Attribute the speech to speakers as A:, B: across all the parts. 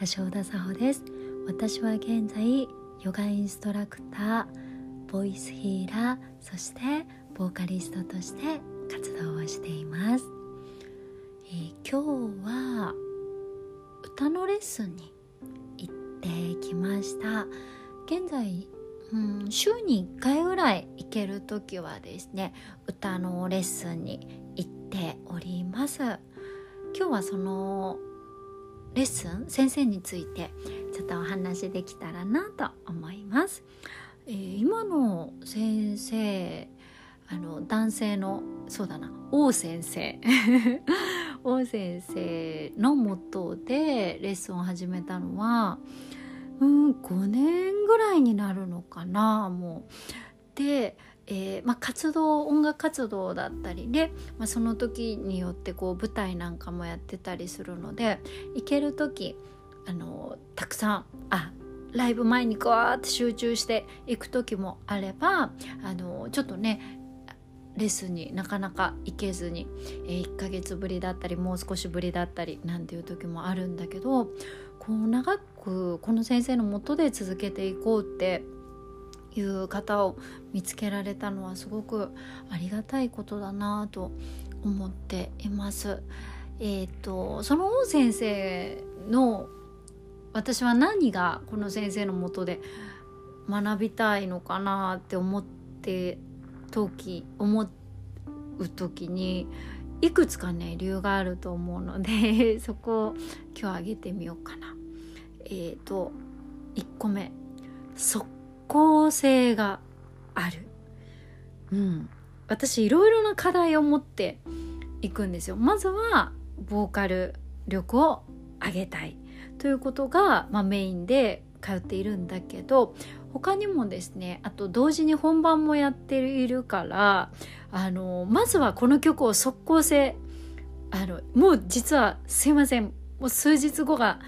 A: 橋田沙穂です。私は現在ヨガインストラクターボイスヒーラーそしてボーカリストとして活動をしています、えー、今日は歌のレッスンに行ってきました。現在うん週に1回ぐらい行ける時はですね歌のレッスンに行っております。今日はそのレッスン先生についてちょっとお話できたらなと思います、えー、今の先生あの男性のそうだな王先生 王先生のもとでレッスンを始めたのはうん5年ぐらいになるのかなもう。でえーまあ、活動音楽活動だったりで、まあ、その時によってこう舞台なんかもやってたりするので行ける時あのたくさんあライブ前にガーって集中していく時もあればあのちょっとねレッスンになかなか行けずに、えー、1ヶ月ぶりだったりもう少しぶりだったりなんていう時もあるんだけどこう長くこの先生のもとで続けていこうっていう方を見つけられたのはすごくありがたいことだなと思っています。えーと、その王先生の私は何がこの先生のもとで学びたいのかなって思って時思う時にいくつかね理由があると思うので そこを今日挙げてみようかな。え、ー、と1個目即効性がある。うん。私いろいろな課題を持っていくんですよ。まずはボーカル力を上げたいということが、まあ、メインで通っているんだけど他にもですねあと同時に本番もやっているからあのまずはこの曲を即効性あのもう実はすいませんもう数日後が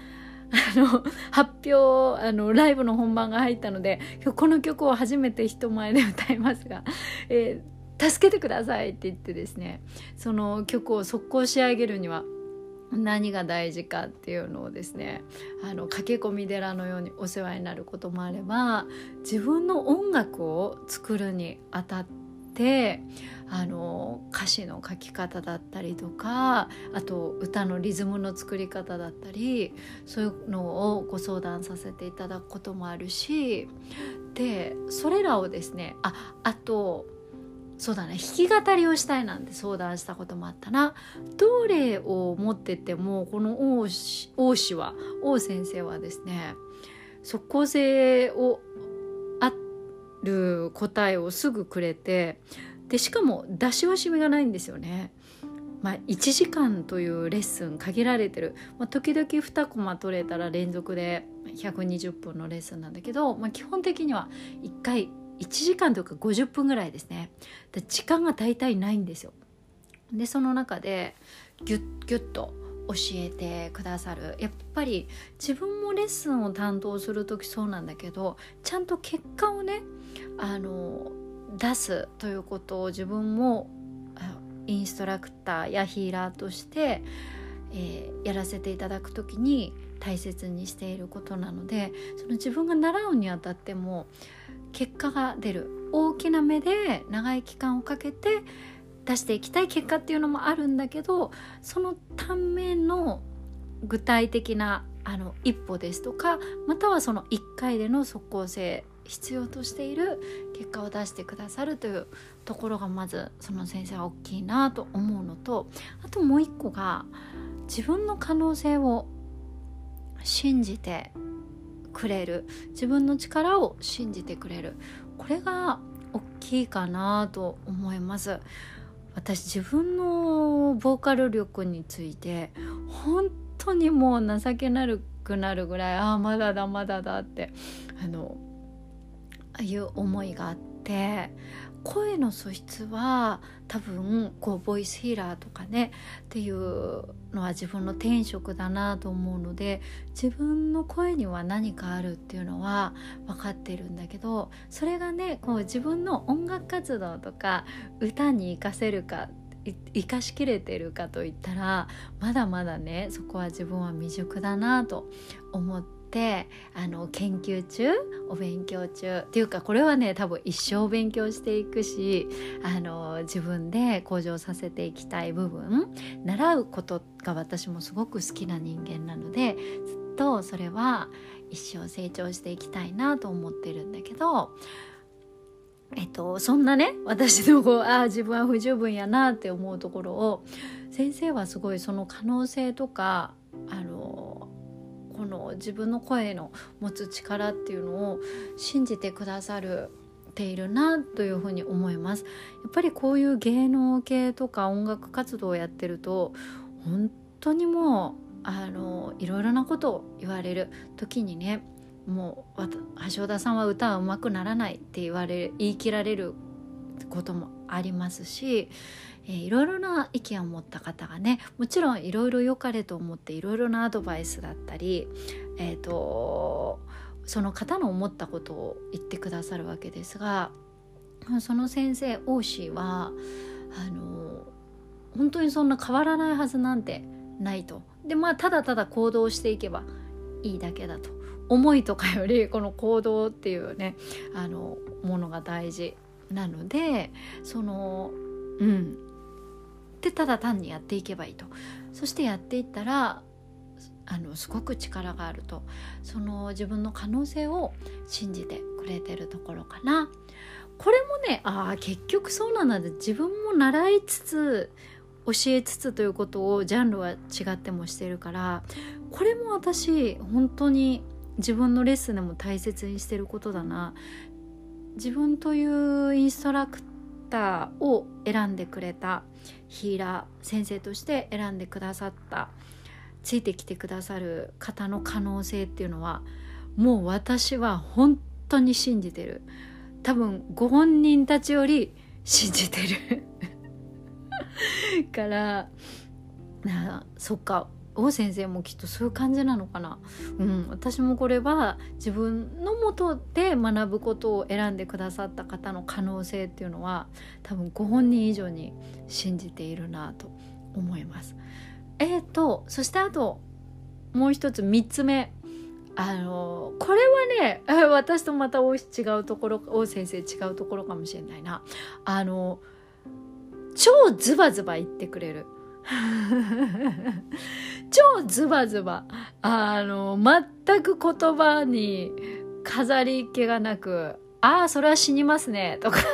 A: あの発表あのライブの本番が入ったので今日この曲を初めて人前で歌いますが、えー、助けてくださいって言ってですねその曲を速攻仕上げるには何が大事かっていうのをですねあの駆け込み寺のようにお世話になることもあれば自分の音楽を作るにあたってあの歌詞の書き方だったりとかあと歌のリズムの作り方だったりそういうのをご相談させていただくこともあるしでそれらをですねああとそうだね弾き語りをしたいなんて相談したこともあったな。どれを持っててもこの王子は王先生はですね即効性をる答えをすぐくれてでしかも出し惜しみがないんですよね。まあ、1時間というレッスン限られてる、まあ、時々2コマ取れたら連続で120分のレッスンなんだけど、まあ、基本的には1回1時間とか50分ぐらいですね。で時間が大体ないんですよ。でその中でギュッギュッと教えてくださる。やっぱり自分もレッスンを担当する時そうなんだけどちゃんと結果をねあの出すということを自分もインストラクターやヒーラーとして、えー、やらせていただく時に大切にしていることなのでその自分が習うにあたっても結果が出る。大きな目で長い期間をかけて出していきたい結果っていうのもあるんだけどそのための具体的なあの一歩ですとかまたはその1回での即効性必要としている結果を出してくださるというところがまずその先生は大きいなと思うのとあともう一個が自分の可能性を信じてくれる。自分の力を信じてくれる。これが大きいかなと思います。私自分のボーカル力について本当にもう情けなくなるぐらいああまだだまだだってあのいう思いがあって声の素質は多分こうボイスヒーラーとかねっていうのは自分の天職だなと思うので自分の声には何かあるっていうのは分かってるんだけどそれがねこう自分の音楽活動とか歌に生かせるか生かしきれてるかといったらまだまだねそこは自分は未熟だなと思ってあの研究中お勉強中。っていうかこれはね多分一生勉強していくしあの自分で向上させていきたい部分習うことが私もすごく好きな人間なのでずっとそれは一生成長していきたいなと思ってるんだけどえっと、そんなね私のこうああ自分は不十分やなって思うところを先生はすごいその可能性とかあのの自分の声の持つ力っていうのを信じてくださるているなというふに思います。やっぱりこういう芸能系とか音楽活動をやってると本当にもうあのいろいろなことを言われる。時にねもう橋田さんは歌はうまくならないって言われ言い切られることもありますし、えー、いろいろな意見を持った方がねもちろんいろいろ良かれと思っていろいろなアドバイスだったり、えーと、その方の思ったことを言ってくださるわけですがその先生王子はあの本当にそんな変わらないはずなんてないと。でまあただただ行動していけばいいだけだと思いとかよりこの行動っていうねあのものが大事なのでそのうんでただ単にやっていけばいいと。そしてやっていったらあのすごく力があると。その自分の可能性を信じてくれてるところかな。これもねああ結局そうなんだ自分も習いつつ教えつつということをジャンルは違ってもしてるからこれも私本当に自分のレッスンでも大切にしてることだな。自分というインストラクターを選んでくれたヒーラー先生として選んでくださったついてきてくださる方の可能性っていうのはもう私は本当に信じてる。多分ご本人たちより信じてる。からそっか。王先生もきっとそういう感じなのかな、うん、私もこれは自分のもとで学ぶことを選んでくださった方の可能性っていうのは多分ご本人以上に信じているなと思います。えーとそしてあともう一つ3つ目あのこれはね 私とまた違うところ王先生違うところかもしれないなあの超ズバズバ言ってくれる。超ズバズバ。あの全く言葉に飾り気がなくああそれは死にますねとか。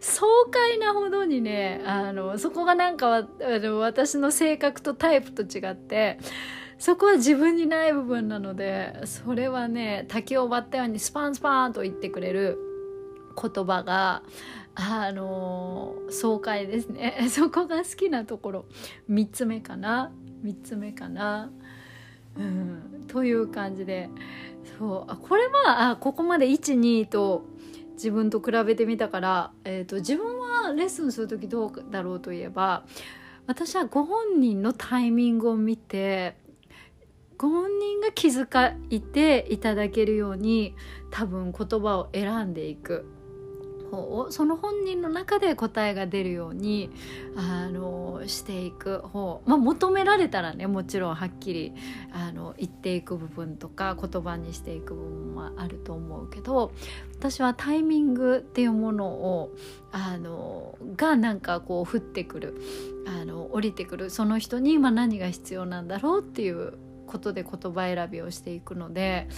A: 爽快なほどにねあのそこがなんかあの私の性格とタイプと違ってそこは自分にない部分なのでそれはね滝を割ったようにスパンスパンと言ってくれる言葉があの爽快ですね。そこが好きなところ。3つ目かな。3つ目かな。うん。という感じで。そう。あこれはあここまで12と自分と比べてみたから、えーと、自分はレッスンする時どうだろうといえば私はご本人のタイミングを見てご本人が気遣いていただけるように多分言葉を選んでいく。方をその本人の中で答えが出るようにあのしていく方、まあ、求められたらねもちろんはっきりあの言っていく部分とか言葉にしていく部分はあると思うけど私はタイミングっていうものをあのがなんかこう降ってくるあの降りてくるその人に今何が必要なんだろうっていうことで言葉選びをしていくので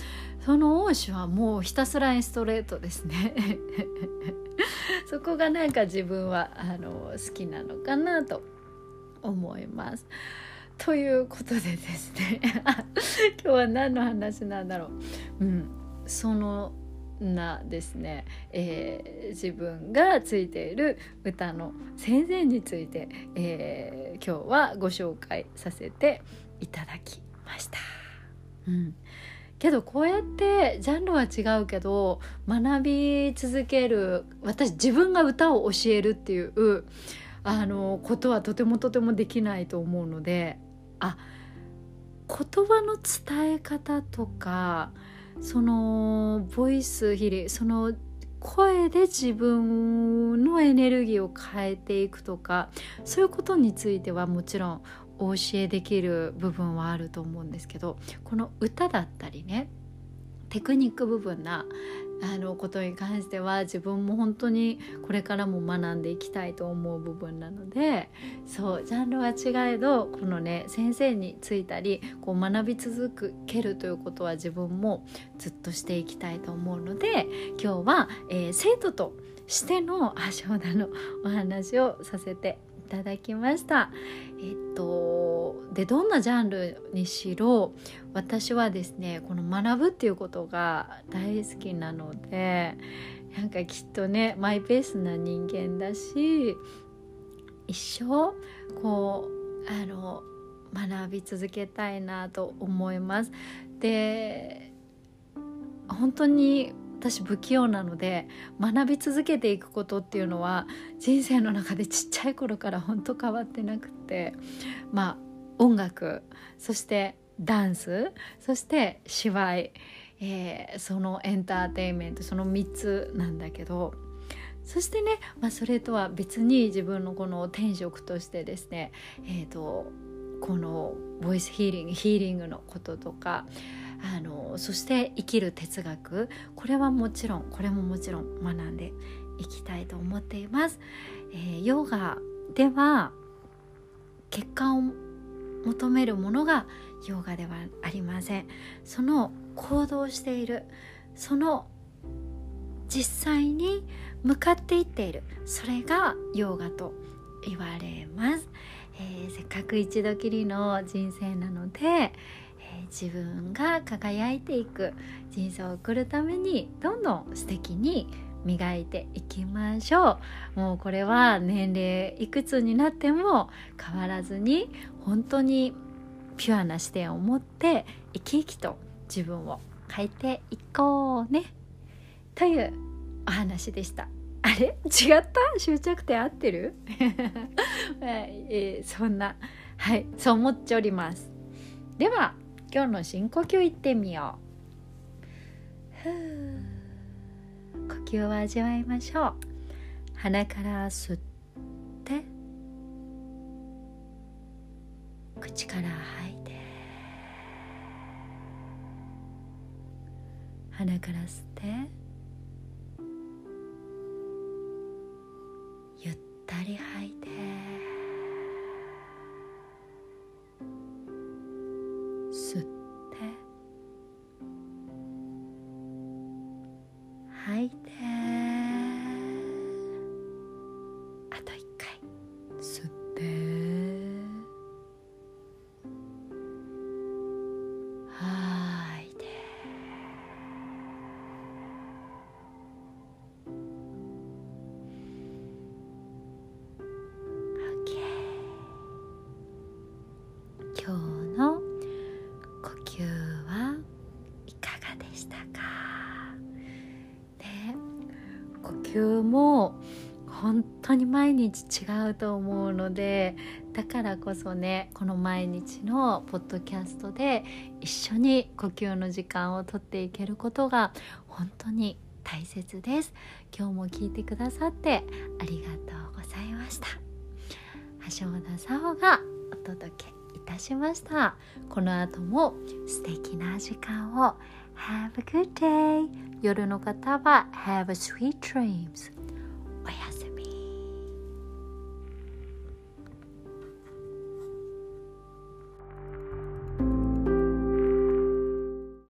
A: その王子はもうひたすらインストレートですね そこがなんか自分はあの好きなのかなと思います。ということでですね 今日は何の話なんだろう。うん、そのなですね、えー、自分がついている歌の先生について、えー、今日はご紹介させていただきました。うんけどこうやってジャンルは違うけど学び続ける私自分が歌を教えるっていうあのことはとてもとてもできないと思うのであ言葉の伝え方とかそのボイスヒリその声で自分のエネルギーを変えていくとかそういうことについてはもちろんお教えできる部分はあると思うんですけどこの歌だったりねテクニック部分なあのことに関しては自分も本当にこれからも学んでいきたいと思う部分なのでそうジャンルは違えどこのね先生についたりこう学び続けるということは自分もずっとしていきたいと思うので今日は、えー、生徒としての橋田のお話をさせてただきました。えっとでどんなジャンルにしろ私はですねこの学ぶっていうことが大好きなのでなんかきっとねマイペースな人間だし一生こうあの学び続けたいなと思います。で本当に私不器用なので学び続けていくことっていうのは人生の中でちっちゃい頃から本当変わってなくてまあ音楽そしてダンスそして芝居、えー、そのエンターテインメントその3つなんだけどそしてね、まあ、それとは別に自分のこの転職としてですね、えーとこのボイスヒーリングヒーリングのこととかあのそして生きる哲学。これはもちろんこれももちろん学んでいきたいと思っています。えー、ヨガでは結果を求めるものがヨガではありません。その行動している。その実際に向かっていっている。それがヨガと言われます、えー、せっかく一度きりの人生なので、自分が輝いていく人生を送るためにどんどん素敵に磨いていきましょう。もうこれは年齢いくつになっても変わらずに本当にピュアな視点を持って生き生きと自分を変えていこうね。というお話でした。あれ？違った？終着点合ってる、えー、そんなはいそう思っております。では今日の深呼吸いってみよう。呼吸を味わいましょう。鼻から吸って。口から吐いて。鼻から吸って。ゆったり吐いて。今日の球も本当に毎日違うと思うのでだからこそねこの毎日のポッドキャストで一緒に呼吸の時間をとっていけることが本当に大切です。今日も聞いてくださってありがとうございました。橋本沙穂がお届け。いたしましたこの後も素敵な時間を Have a good day 夜の方は Have a sweet dreams